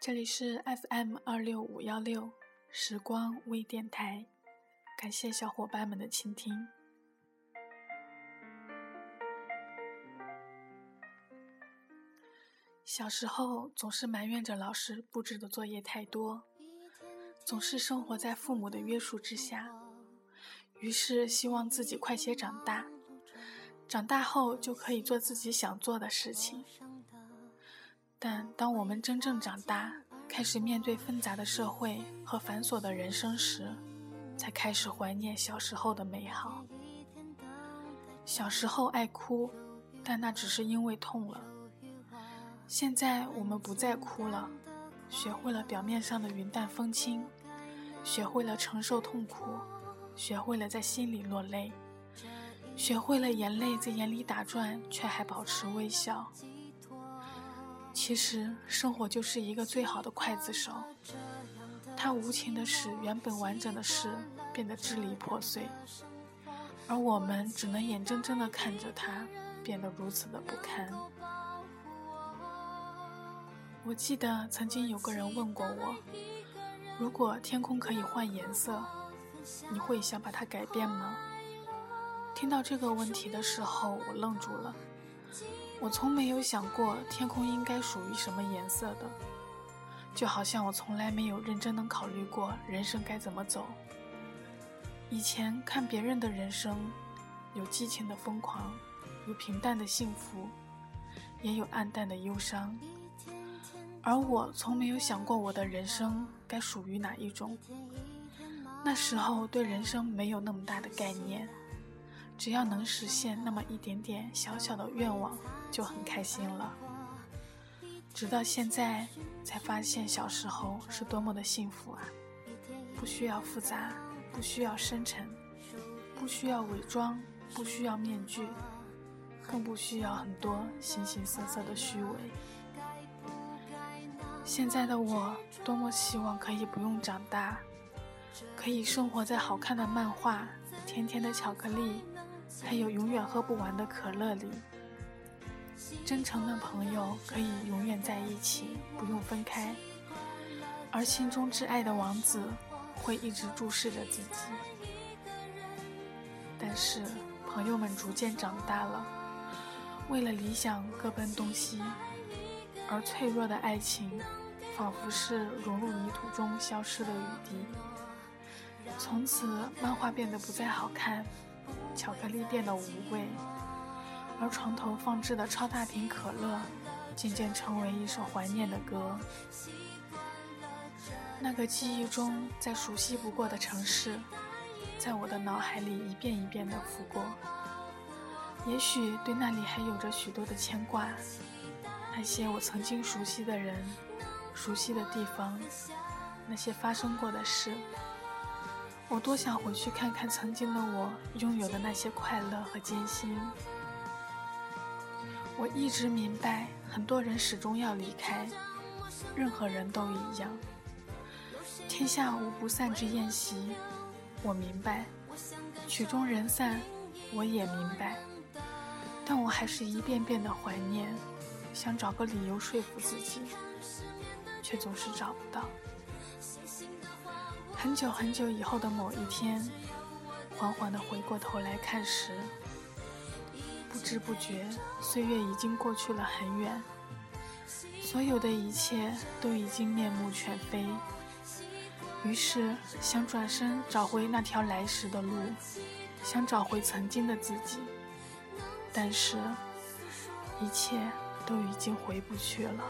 这里是 FM 二六五幺六时光微电台，感谢小伙伴们的倾听。小时候总是埋怨着老师布置的作业太多，总是生活在父母的约束之下，于是希望自己快些长大，长大后就可以做自己想做的事情。但当我们真正长大，开始面对纷杂的社会和繁琐的人生时，才开始怀念小时候的美好。小时候爱哭，但那只是因为痛了。现在我们不再哭了，学会了表面上的云淡风轻，学会了承受痛苦，学会了在心里落泪，学会了眼泪在眼里打转，却还保持微笑。其实，生活就是一个最好的刽子手，它无情的使原本完整的事变得支离破碎，而我们只能眼睁睁地看着它变得如此的不堪。我记得曾经有个人问过我，如果天空可以换颜色，你会想把它改变吗？听到这个问题的时候，我愣住了。我从没有想过天空应该属于什么颜色的，就好像我从来没有认真的考虑过人生该怎么走。以前看别人的人生，有激情的疯狂，有平淡的幸福，也有暗淡的忧伤，而我从没有想过我的人生该属于哪一种。那时候对人生没有那么大的概念。只要能实现那么一点点小小的愿望，就很开心了。直到现在，才发现小时候是多么的幸福啊！不需要复杂，不需要深沉，不需要伪装，不需要面具，更不需要很多形形色色的虚伪。现在的我，多么希望可以不用长大，可以生活在好看的漫画、甜甜的巧克力。还有永远喝不完的可乐里，真诚的朋友可以永远在一起，不用分开，而心中挚爱的王子会一直注视着自己。但是朋友们逐渐长大了，为了理想各奔东西，而脆弱的爱情仿佛是融入泥土中消失的雨滴。从此，漫画变得不再好看。巧克力店的无味，而床头放置的超大瓶可乐渐渐成为一首怀念的歌。那个记忆中再熟悉不过的城市，在我的脑海里一遍一遍地浮过。也许对那里还有着许多的牵挂，那些我曾经熟悉的人、熟悉的地方，那些发生过的事。我多想回去看看曾经的我拥有的那些快乐和艰辛。我一直明白，很多人始终要离开，任何人都一样。天下无不散之宴席，我明白；曲终人散，我也明白。但我还是一遍遍的怀念，想找个理由说服自己，却总是找不到。很久很久以后的某一天，缓缓地回过头来看时，不知不觉，岁月已经过去了很远，所有的一切都已经面目全非。于是想转身找回那条来时的路，想找回曾经的自己，但是，一切都已经回不去了。